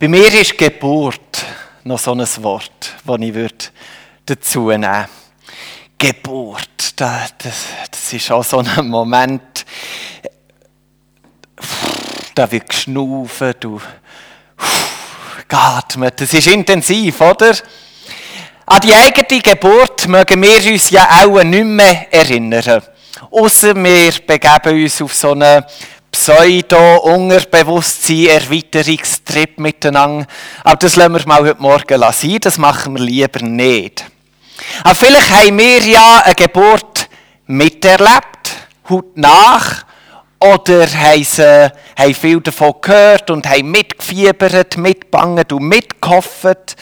Bei mir ist Geburt noch so ein Wort, das ich dazu nehmen würde. Geburt, das, das, ist auch so ein Moment, da wird geschnaufen, du geatmet. Das ist intensiv, oder? An die eigene Geburt mögen wir uns ja auch nicht mehr erinnern. Außer wir begeben uns auf so einen Pseudo-Unterbewusstsein-Erweiterungstrip miteinander. Aber das lassen wir mal heute Morgen sein, das machen wir lieber nicht. Aber vielleicht haben wir ja eine Geburt miterlebt, heute nach, oder haben, sie, haben viel davon gehört und haben mitgefiebert, mitgebangt und mitgehofft.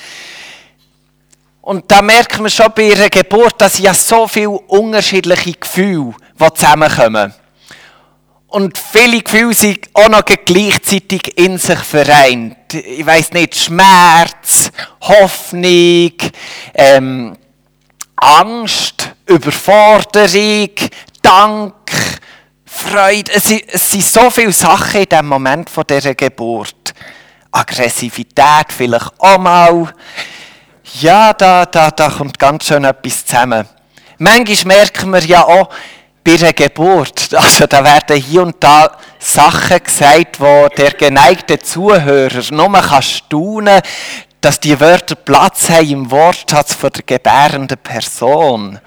Und da merkt man schon bei ihrer Geburt, dass ja so viele unterschiedliche Gefühle die zusammenkommen. Und viele Gefühle sind auch noch gleichzeitig in sich vereint. Ich weiß nicht, Schmerz, Hoffnung, ähm, Angst, Überforderung, Dank, Freude. Es sind, es sind so viele Sachen in dem Moment von dieser Geburt. Aggressivität vielleicht auch mal. Ja, da, da, da kommt ganz schön etwas zusammen. Manchmal merken wir ja auch, bei einer Geburt, also da werden hier und da Sachen gesagt, wo der geneigte Zuhörer nur kann staunen dass die Wörter Platz haben im Wortschatz von der gebärenden Person.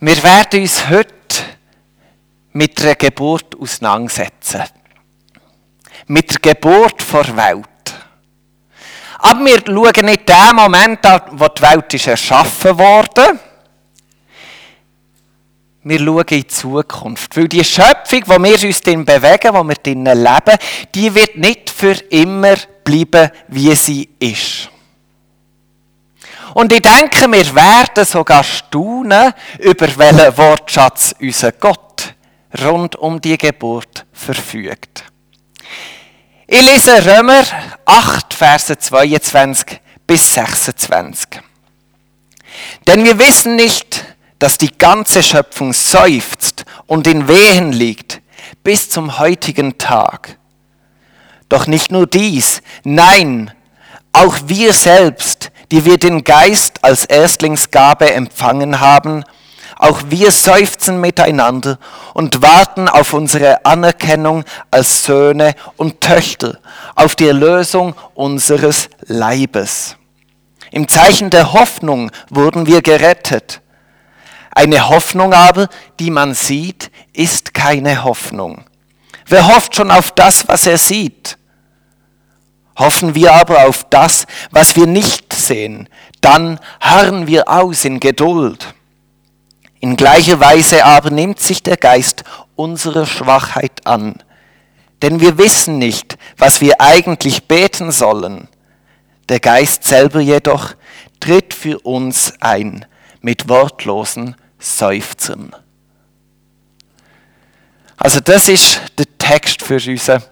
Wir werden uns heute mit der Geburt auseinandersetzen. Mit der Geburt vor Welt. Aber wir schauen nicht den Moment an, wo die Welt ist erschaffen wurde. Wir schauen in die Zukunft. Weil die Schöpfung, wo wir uns drin bewegen, wo wir drin leben, die wird nicht für immer bleiben, wie sie ist. Und ich denke, wir werden sogar staunen, über welchen Wortschatz unser Gott rund um die Geburt verfügt. Ich lese Römer 8, Verse 22 bis 26. Denn wir wissen nicht, dass die ganze Schöpfung seufzt und in Wehen liegt bis zum heutigen Tag. Doch nicht nur dies, nein, auch wir selbst, die wir den Geist als Erstlingsgabe empfangen haben, auch wir seufzen miteinander und warten auf unsere Anerkennung als Söhne und Töchter, auf die Erlösung unseres Leibes. Im Zeichen der Hoffnung wurden wir gerettet. Eine Hoffnung aber, die man sieht, ist keine Hoffnung. Wer hofft schon auf das, was er sieht? Hoffen wir aber auf das, was wir nicht sehen, dann harren wir aus in Geduld. In gleicher Weise aber nimmt sich der Geist unsere Schwachheit an. Denn wir wissen nicht, was wir eigentlich beten sollen. Der Geist selber jedoch tritt für uns ein mit wortlosen Seufzern. Also das ist der Text für unseren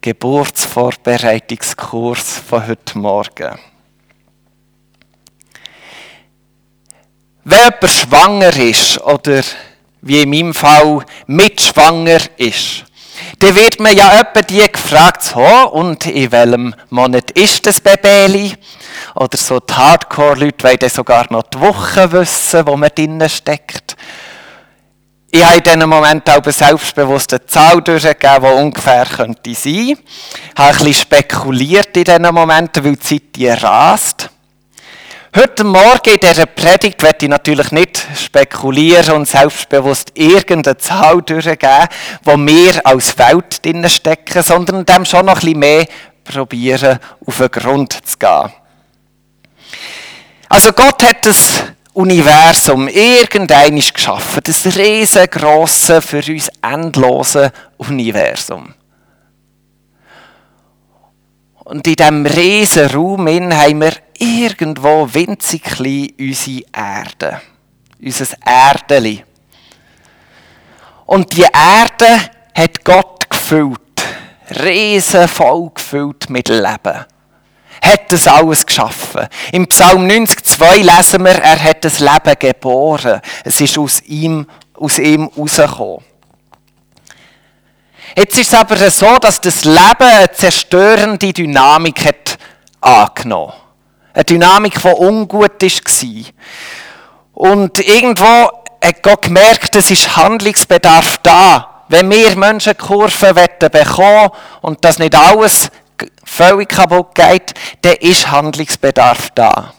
Geburtsvorbereitungskurs von heute Morgen. Wenn jemand schwanger ist oder wie in meinem Fall mitschwanger ist, dann wird man ja etwa die gefragt, so, und in welchem Monat ist das Baby? Oder so die Hardcore-Leute wollen sogar noch die Woche wissen, wo man drinnen steckt. Ich habe in diesem Moment auch eine selbstbewusste Zahl durchgegeben, die ungefähr könnte sein. Ich habe ein bisschen spekuliert in diesen Momenten, weil die Zeit rast. Heute Morgen in dieser Predigt werde ich natürlich nicht spekulieren und selbstbewusst irgendeine Zahl durchgeben, wo wir als Welt drinnen stecken, sondern dem schon noch ein bisschen mehr probieren, auf den Grund zu gehen. Also Gott hat das Universum irgendeines geschaffen, das riesengroße, für uns endlose Universum. Und in diesem riesen Raum haben wir irgendwo winzig klein unsere Erde. Unser Erdeli. Und die Erde hat Gott gefüllt. Riesenvoll gefüllt mit Leben hat das alles geschaffen. Im Psalm 90,2 lesen wir, er hat das Leben geboren. Es ist aus ihm, aus ihm rausgekommen. Jetzt ist es aber so, dass das Leben eine zerstörende Dynamik hat angenommen. Eine Dynamik, die ungut war. Und irgendwo hat Gott gemerkt, es ist Handlungsbedarf da. Wenn wir Menschenkurven bekommen und das nicht alles völlig kaputt geht, dann ist Handlungsbedarf da.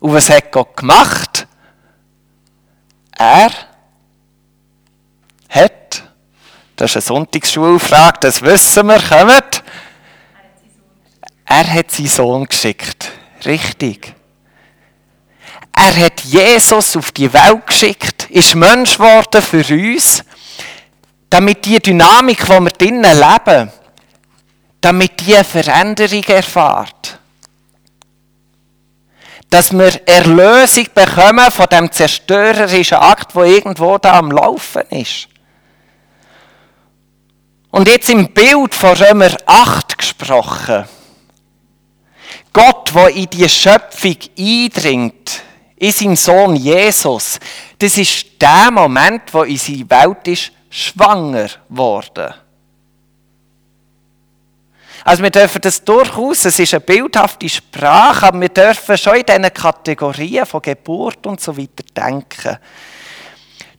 Und was hat Gott gemacht? Er hat, das ist eine Sonntagsschulfrage, das wissen wir, kommt. Er hat seinen Sohn geschickt. Richtig. Er hat Jesus auf die Welt geschickt, ist Mensch geworden für uns, damit die Dynamik, die wir drinnen leben, damit die Veränderung erfahrt. Dass wir Erlösung bekommen von dem zerstörerischen Akt, wo irgendwo da am Laufen ist. Und jetzt im Bild von Römer 8 gesprochen. Gott, der in die Schöpfung eindringt, in seinem Sohn Jesus, das ist der Moment, wo unsere Welt ist schwanger wurde. Also wir dürfen das durchaus, es ist eine bildhafte Sprache, aber wir dürfen schon in diesen Kategorien von Geburt und so weiter denken.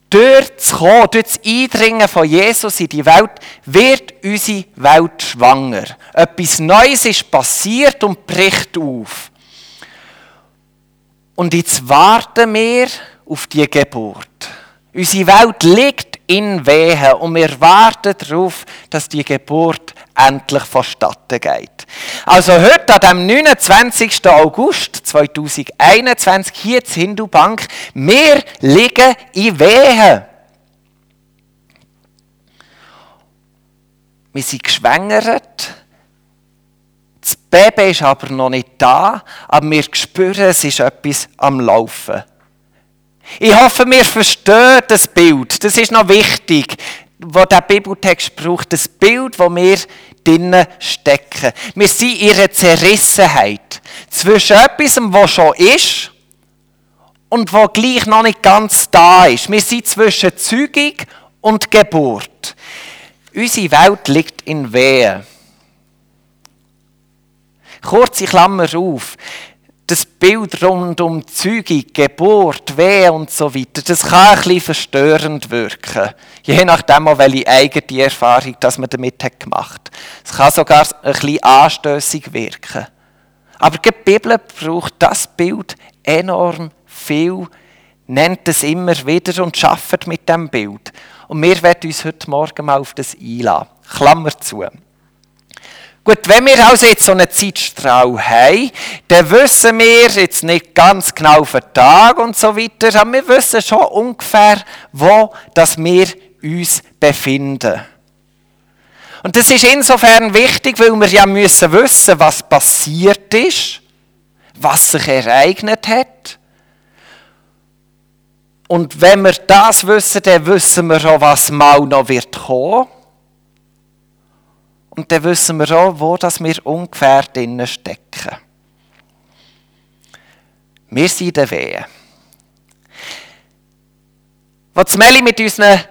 Dort zu kommen, durch das Eindringen von Jesus in die Welt, wird unsere Welt schwanger. Etwas Neues ist passiert und bricht auf. Und jetzt warten wir auf die Geburt. Unsere Welt liegt in Wehen und wir warten darauf, dass die Geburt endlich vonstatten geht. Also heute, an dem 29. August 2021, hier in Hindu Bank, wir liegen in Wehen. Wir sind geschwängert. Das Baby ist aber noch nicht da, aber wir spüren, es ist etwas am Laufen. Ich hoffe, wir verstehen das Bild. Das ist noch wichtig, wo der Bibeltext braucht. Das Bild, wo wir drinnen stecken. Wir sind in ihrer Zerrissenheit. Zwischen etwas, was schon ist, und was gleich noch nicht ganz da ist. Wir sind zwischen Zeugung und Geburt. Unsere Welt liegt in Wehen. Kurze Klammer auf das Bild rund um Zeugung, Geburt, Weh und so weiter, das kann ein bisschen verstörend wirken. Je nachdem, welche eigene Erfahrung das man damit hat gemacht Es kann sogar ein bisschen anstößig wirken. Aber die Bibel braucht das Bild enorm viel, nennt es immer wieder und schafft mit dem Bild. Und wir werden uns heute Morgen mal auf das einladen. Klammer zu. Gut, wenn wir also jetzt so einen Zeitstrahl haben, dann wissen wir jetzt nicht ganz genau für den Tag und so weiter, aber wir wissen schon ungefähr, wo dass wir uns befinden. Und das ist insofern wichtig, weil wir ja müssen wissen, was passiert ist, was sich ereignet hat. Und wenn wir das wissen, dann wissen wir auch, was mal noch wird kommen. Und dann wissen wir auch, wo das wir ungefähr drinnen stecken. Wir sind in der Wehe. Als Meli mit unseren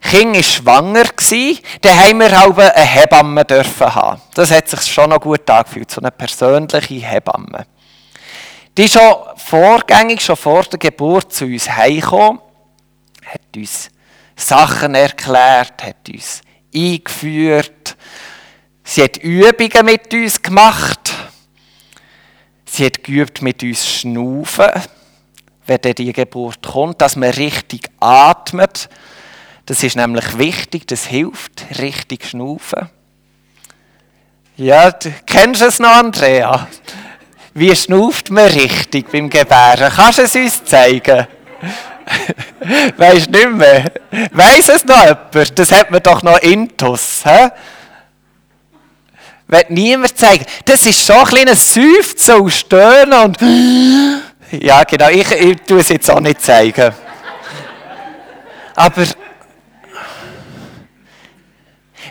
Kindern schwanger war, dann haben wir auch eine Hebamme dürfen haben. Das hat sich schon noch gut angefühlt, so eine persönliche Hebamme. Die ist schon vorgängig, schon vor der Geburt zu uns heimgekommen, hat uns Sachen erklärt, hat uns eingeführt, Sie hat Übungen mit uns gemacht. Sie hat geübt mit uns schnaufen, wenn dann die Geburt kommt, dass man richtig atmet. Das ist nämlich wichtig, das hilft, richtig schnaufen. Ja, du kennst es noch, Andrea? Wie schnauft man richtig beim Gebären? Kannst du es uns zeigen? Weißt du nicht mehr? Weiss es noch jemand? Das hat man doch noch intus. He? Wird niemand zeigen. Das ist so ein kleines Seufzen und Stöhnen und ja, genau, ich, ich tue es jetzt auch nicht zeigen. Aber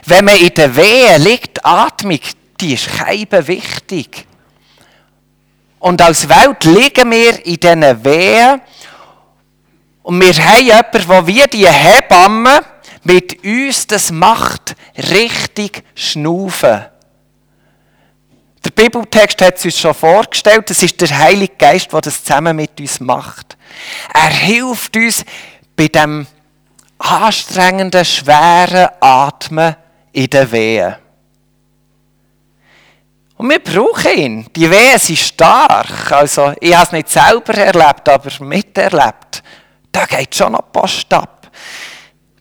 wenn man in der Wehe liegt, Atmung, die ist keinem wichtig. Und als Welt liegen wir in diesen Wehen und wir haben jemanden, der wie die Hebamme mit uns das macht, richtig schnaufen. Der Bibeltext hat es uns schon vorgestellt, es ist der Heilige Geist, der das zusammen mit uns macht. Er hilft uns bei dem anstrengenden, schweren Atmen in den Wehen. Und wir brauchen ihn. Die Wehen sind stark. Also, ich habe es nicht selber erlebt, aber miterlebt. Da geht schon noch Post ab.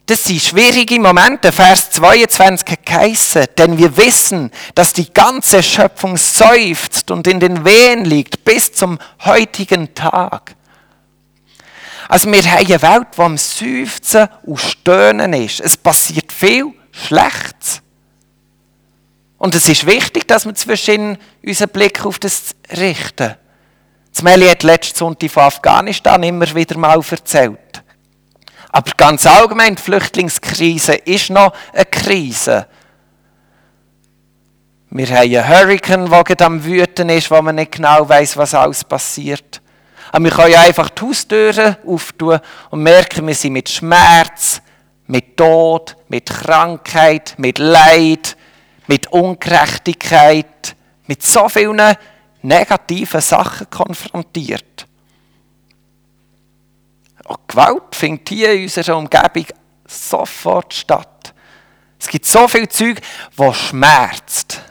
Das sind schwierige Momente. Vers 22 hat geheissen, denn wir wissen, dass die ganze Schöpfung seufzt und in den Wehen liegt bis zum heutigen Tag. Also wir haben eine Welt, die am Seufzen und Stöhnen ist. Es passiert viel Schlechtes. Und es ist wichtig, dass wir zwischen unseren Blick auf das richten. Das Meli hat letzten Sonntag von Afghanistan immer wieder mal erzählt. Aber ganz allgemein, die Flüchtlingskrise ist noch eine Krise. Wir haben einen Hurricane, der gerade am Wüten ist, wo man nicht genau weiß, was alles passiert. Aber wir können einfach die Haustüren auftun und merken, wir sind mit Schmerz, mit Tod, mit Krankheit, mit Leid, mit Ungerechtigkeit, mit so vielen negativen Sachen konfrontiert. Auch Gewalt findet hier in unserer Umgebung sofort statt. Es gibt so viel Zeug, was schmerzt.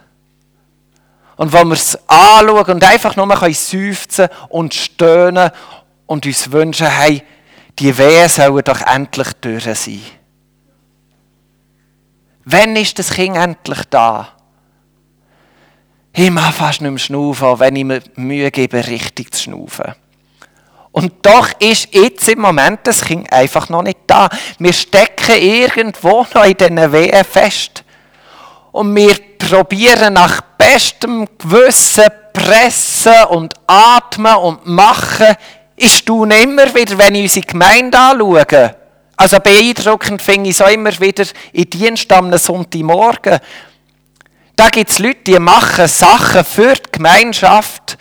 Und wo wir es anschauen und einfach nur seufzen und stöhnen und uns wünschen, hey, die Wehen sollen doch endlich durch sein. Wann ist das Kind endlich da? Ich mache fast nicht mehr schnaufen, wenn ich mir Mühe gebe, richtig zu schnaufen. Und doch ist jetzt im Moment das Kind einfach noch nicht da. Wir stecken irgendwo noch in diesen Wehen fest. Und wir probieren nach bestem Gewissen pressen und atmen und machen. Ich staune immer wieder, wenn ich unsere Gemeinde anschaue. Also beeindruckend finde ich auch immer wieder in Dienst am Sonntagmorgen. Da gibt es Leute, die machen Sachen für die Gemeinschaft,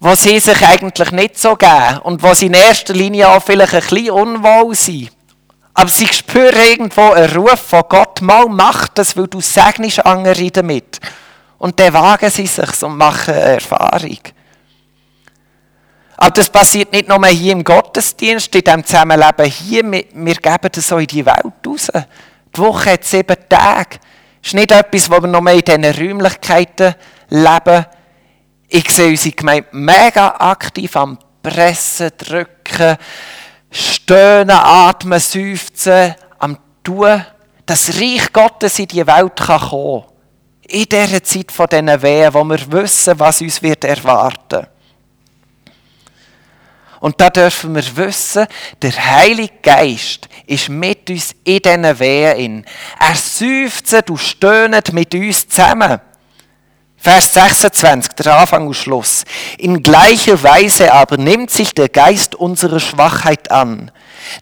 wo sie sich eigentlich nicht so geben und sie in erster Linie auch vielleicht ein bisschen unwohl sind. Aber sie spüren irgendwo einen Ruf von Gott, mal mach das, weil du segnest andere damit. Und dann wagen sie sich und machen eine Erfahrung. Aber das passiert nicht nur hier im Gottesdienst, in diesem Zusammenleben hier. Wir, wir geben das so in die Welt raus. Die Woche hat sieben Tage. Das ist nicht etwas, wo wir nur in diesen Räumlichkeiten leben. Ich sehe unsere Gemeinde mega aktiv am Pressen, Drücken, Stöhnen, Atmen, Seufzen, am Tun. Das Reich Gottes in die Welt kann kommen. In dieser Zeit von diesen Wehen, wo wir wissen, was uns wird erwarten. Und da dürfen wir wissen, der Heilige Geist ist mit uns in diesen Wehen. Er seufzt und stöhnt mit uns zusammen. Vers 26, der Anfang und Schluss. In gleicher Weise aber nimmt sich der Geist unsere Schwachheit an.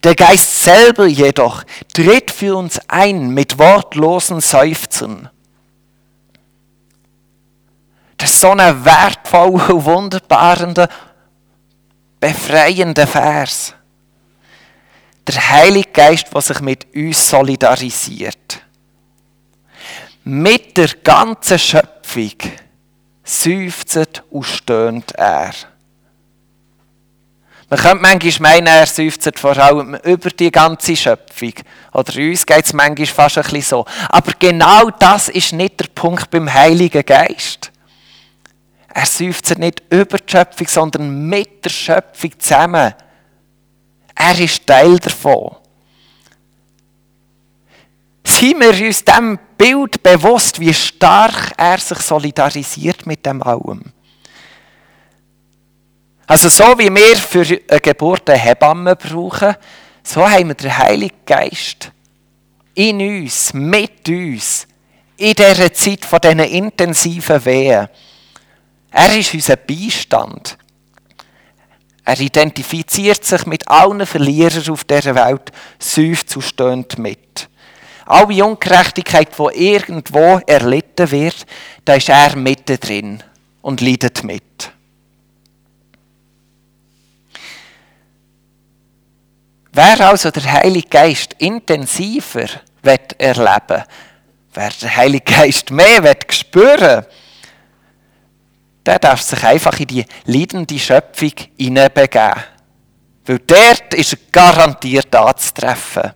Der Geist selber jedoch tritt für uns ein mit wortlosen Seufzern. Das ist so ein wertvoller, wunderbarer befreiender Vers. Der Heilige Geist, der sich mit uns solidarisiert. Mit der ganzen Schöpfung seufzt und stöhnt er. Man könnte manchmal meinen, er seufzt vor allem über die ganze Schöpfung. Oder uns geht es manchmal fast ein bisschen so. Aber genau das ist nicht der Punkt beim Heiligen Geist. Er seufzt nicht über die Schöpfung, sondern mit der Schöpfung zusammen. Er ist Teil davon. Sind wir uns dem Bild bewusst, wie stark er sich solidarisiert mit dem allem? Also so wie wir für eine Geburt eine Hebamme brauchen, so haben wir den Heiligen Geist in uns, mit uns, in dieser Zeit von diesen intensiven Wehen. Er ist unser Beistand. Er identifiziert sich mit allen Verlierern auf dieser Welt, seufzt und stöhnt mit. Alle Ungerechtigkeit, die irgendwo erlitten wird, da ist er mitten drin und leidet mit. Wer also der Heilige Geist intensiver wird erleben, wer der Heilige Geist mehr wird spüren, der darf sich einfach in die leidende Schöpfung hineinbegeben. Weil dort ist er garantiert anzutreffen.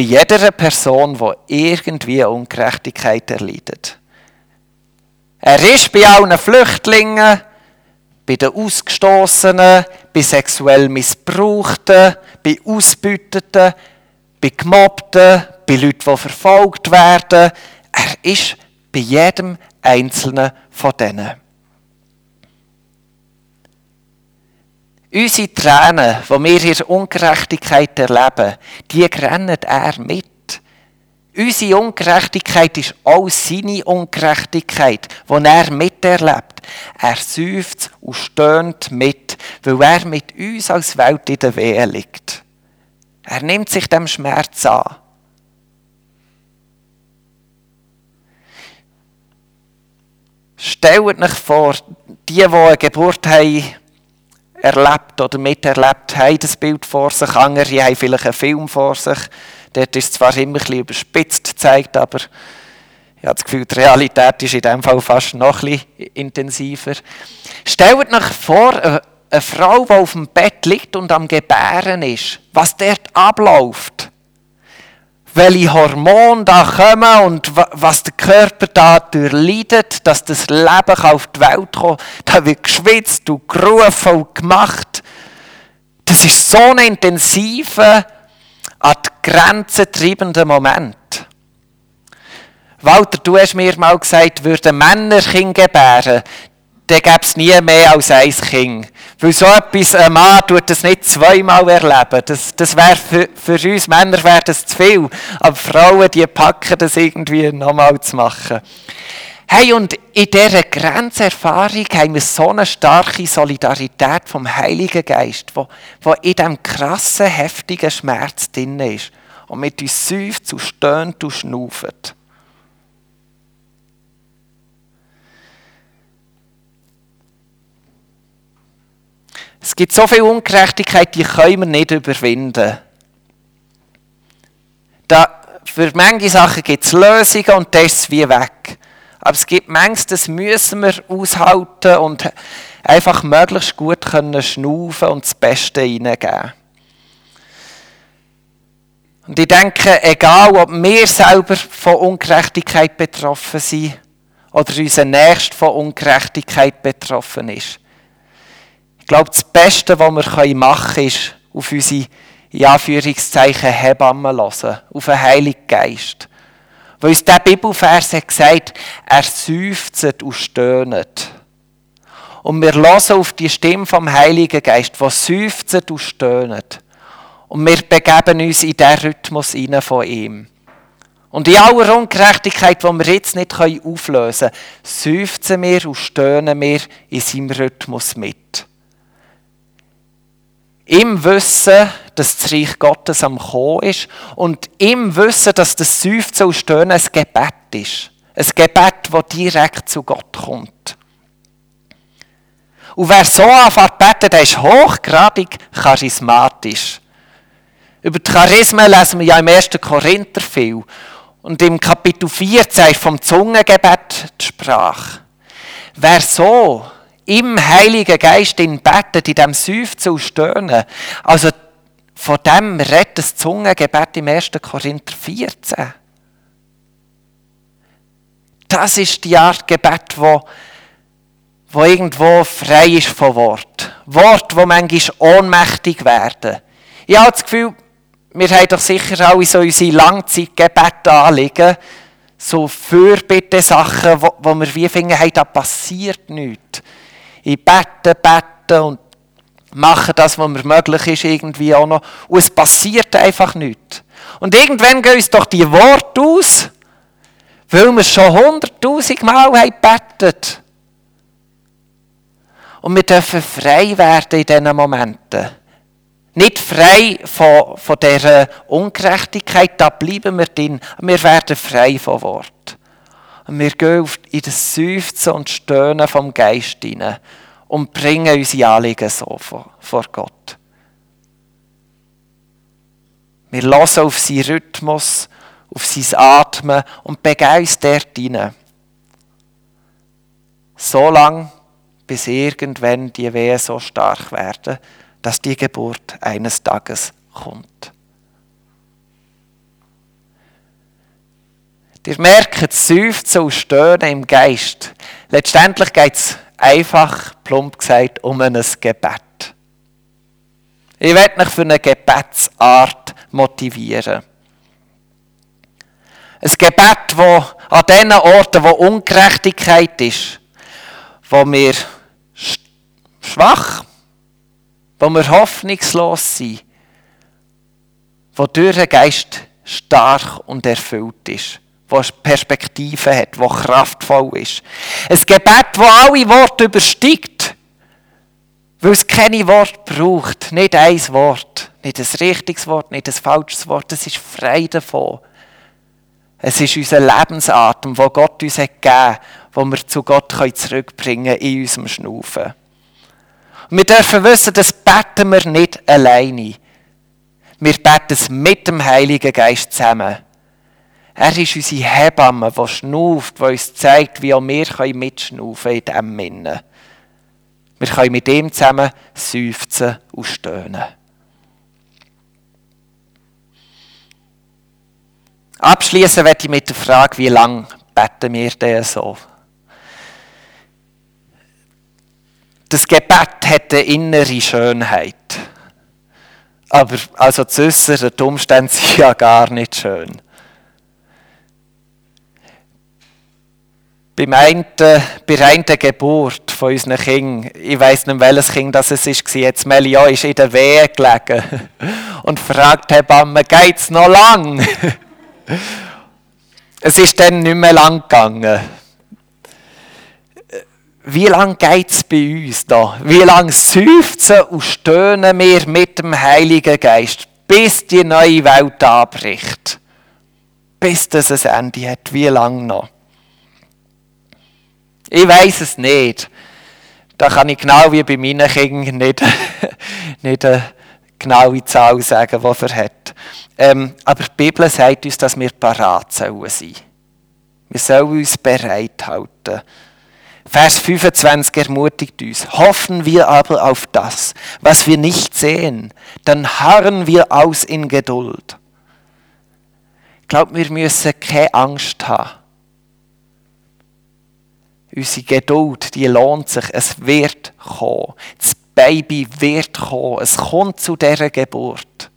Bei jeder Person, die irgendwie Ungerechtigkeit erleidet. Er ist bei allen Flüchtlingen, bei den Ausgestoßenen, bei sexuell Missbrauchten, bei Ausbeuteten, bei Gemobbten, bei Leuten, die verfolgt werden. Er ist bei jedem einzelnen von denen. Unsere Tränen, die wir der Ungerechtigkeit erleben, die grennt er mit. Unsere Ungerechtigkeit ist auch seine Ungerechtigkeit, die er miterlebt. Er seufzt und stöhnt mit, weil er mit uns als Welt in der Wehe liegt. Er nimmt sich dem Schmerz an. Stellt euch vor, die, die eine Geburt haben, erlebt oder miterlebt haben, das Bild vor sich. Andere haben vielleicht einen Film vor sich. Dort ist es zwar immer bisschen überspitzt gezeigt, aber ich habe das Gefühl, die Realität ist in diesem Fall fast noch bisschen intensiver. Stellt euch vor, eine Frau, die auf dem Bett liegt und am Gebären ist, was dort abläuft welche Hormone da kommen und was der Körper da durchleidet, dass das Leben auf die Welt kommt. Da wird geschwitzt und gerufen und gemacht. Das ist so ein intensiver, an die Grenzen treibender Moment. Walter, du hast mir mal gesagt, würden Männer Kinder gebären, dann gäbe es nie mehr als ein Kind. Weil so etwas, ein Mann tut das nicht zweimal erleben. Das, das wäre für, für uns Männer wäre das zu viel. Aber Frauen, die packen das irgendwie nochmal zu machen. Hey, und in dieser Grenzerfahrung haben wir so eine starke Solidarität vom Heiligen Geist, wo, wo in diesem krassen, heftigen Schmerz drin ist und mit uns seufzt und stöhnt und schnauft. Es gibt so viel Ungerechtigkeit, die können wir nicht überwinden. Da, für manche Sachen gibt es Lösungen und das ist wie weg. Aber es gibt manches, das müssen wir aushalten und einfach möglichst gut können schnaufen und das Beste hineingeben. Und ich denke, egal ob wir selber von Ungerechtigkeit betroffen sind oder unser Nächster von Ungerechtigkeit betroffen ist, glaube, das Beste, was wir machen können, ist auf unsere, in Anführungszeichen, Hebammen hören, auf den Heiligen Geist. Weil uns der Bibelvers hat gesagt, er seufzt und stöhnt. Und wir hören auf die Stimme vom Heiligen Geist, der seufzt und stöhnt. Und wir begeben uns in diesen Rhythmus von ihm. Und in aller Ungerechtigkeit, die wir jetzt nicht auflösen können, seufzen wir und stöhnen wir in seinem Rhythmus mit. Im Wissen, dass das Reich Gottes am Kommen ist und im Wissen, dass das Seufzen und Stöhnen ein Gebet ist. Ein Gebet, das direkt zu Gott kommt. Und wer so anfängt beten, der ist hochgradig charismatisch. Über die Charismen lesen wir ja im 1. Korinther viel. Und im Kapitel 14 ist vom Zungengebet die Sprache. Wer so im Heiligen Geist in betet, in dem Seufzen und Stöhnen. Also von dem redet das Zungengebet im 1. Korinther 14. Das ist die Art Gebet, wo, wo irgendwo frei ist von Wort. Wort, wo manchmal ohnmächtig werden. Ich habe das Gefühl, wir haben doch sicher alle so unsere Langzeitgebete anliegen, so Fürbitte-Sachen, wo, wo wir wie finden, hey, da passiert nichts ich bete, bete und mache das, was mir möglich ist, irgendwie auch noch. Und es passiert einfach nichts. Und irgendwann gehen uns doch die Worte aus, weil wir schon hunderttausend Mal haben. Und wir dürfen frei werden in diesen Momenten. Nicht frei von, von dieser Ungerechtigkeit, da bleiben wir drin. Wir werden frei von Wort. Und wir gehen in das Seufzen und Stöhnen vom Geist hinein und bringen unsere Anliegen so vor, Gott. Wir hören auf seinen Rhythmus, auf sein Atmen und begeben uns dort hinein. So lange, bis irgendwann die Wehen so stark werden, dass die Geburt eines Tages kommt. Ihr merkt, das Seufzen und Stöhnen im Geist. Letztendlich geht es einfach, plump gesagt, um ein Gebet. Ich werde mich für eine Gebetsart motivieren. Ein Gebet, das an den Orten, wo Ungerechtigkeit ist, wo wir schwach, wo wir hoffnungslos sind, wo durch den Geist stark und erfüllt ist wo Perspektive hat, wo kraftvoll ist. Ein Gebet, wo alle Worte übersteigt, weil es keine Wort braucht, nicht ein Wort, nicht ein richtiges Wort, nicht ein falsches Wort, es ist frei davon. Es ist unser Lebensatem, wo Gott uns hat gegeben wo wir zu Gott zurückbringen können in unserem Schnaufen. Wir dürfen wissen, das beten wir nicht alleine. Wir beten es mit dem Heiligen Geist zusammen. Er ist unsere Hebamme, die schnauft, die uns zeigt, wie auch wir mitschnaufen in diesem Innen. Wir können mit ihm zusammen seufzen und stöhnen. Abschließen werde ich mit der Frage, wie lange beten wir denn so? Das Gebet hat eine innere Schönheit. Aber also zu äußeren Umstände sind ja gar nicht schön. Beim einen, bei der Geburt von unseren Kindern, ich weiss nicht, welches Kind das es war, jetzt Melia ist in der Wehe gelegen und fragt Hebamme, geht's noch lang? es ist dann nicht mehr lang gegangen. Wie lange geht es bei uns da? Wie lange seufzen und stöhnen wir mit dem Heiligen Geist, bis die neue Welt anbricht? Bis das ein Ende hat. Wie lange noch? Ich weiß es nicht. Da kann ich genau wie bei meinen Kindern nicht, nicht eine genaue Zahl sagen, die er hat. Ähm, aber die Bibel sagt uns, dass wir parat sein sollen. Wir sollen uns bereit halten. Vers 25 ermutigt uns, hoffen wir aber auf das, was wir nicht sehen, dann harren wir aus in Geduld. Ich glaube, wir müssen keine Angst haben Unsere Geduld, die lohnt sich. Es wird kommen. Das Baby wird kommen. Es kommt zu dieser Geburt.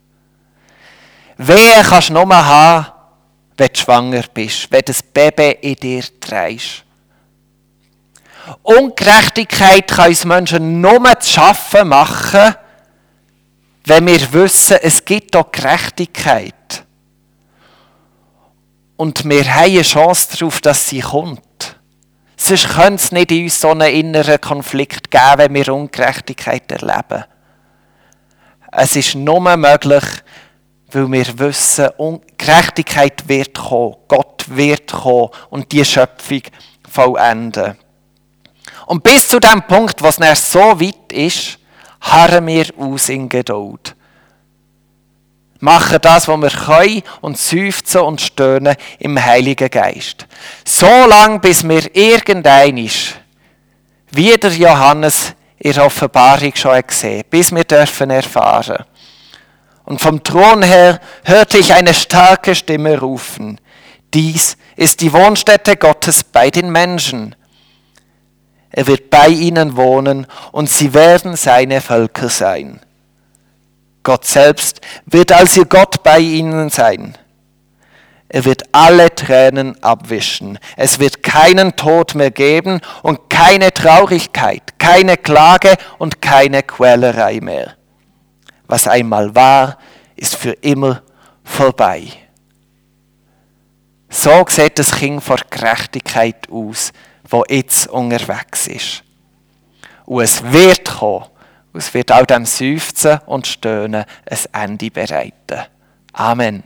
Wer kannst du nur haben, wenn du schwanger bist, wenn das Baby in dir trägst? Ungerechtigkeit kann uns Menschen nur zu schaffen machen, wenn wir wissen, es gibt auch Gerechtigkeit. Und wir haben eine Chance darauf, dass sie kommt. Sonst könnte es nicht in uns so einen inneren Konflikt geben, wenn wir Ungerechtigkeit erleben. Es ist nur möglich, weil wir wissen, Gerechtigkeit wird kommen, Gott wird kommen und die Schöpfung vollenden. Und bis zu dem Punkt, was es so weit ist, harren wir aus in Geduld machen das, was wir können und seufzen und stöhnen im Heiligen Geist. So lange, bis wir irgendeinisch, wie der Johannes in der Offenbarung schon gesehen bis wir dürfen erfahren. Und vom Thron her hörte ich eine starke Stimme rufen. Dies ist die Wohnstätte Gottes bei den Menschen. Er wird bei ihnen wohnen und sie werden seine Völker sein. Gott selbst wird als ihr Gott bei ihnen sein. Er wird alle Tränen abwischen. Es wird keinen Tod mehr geben und keine Traurigkeit, keine Klage und keine Quälerei mehr. Was einmal war, ist für immer vorbei. So sieht das Kind vor Gerechtigkeit aus, wo jetzt unterwegs ist. Und es wird kommen es wird auch dem Seufzen und Stöhnen ein Ende bereiten. Amen.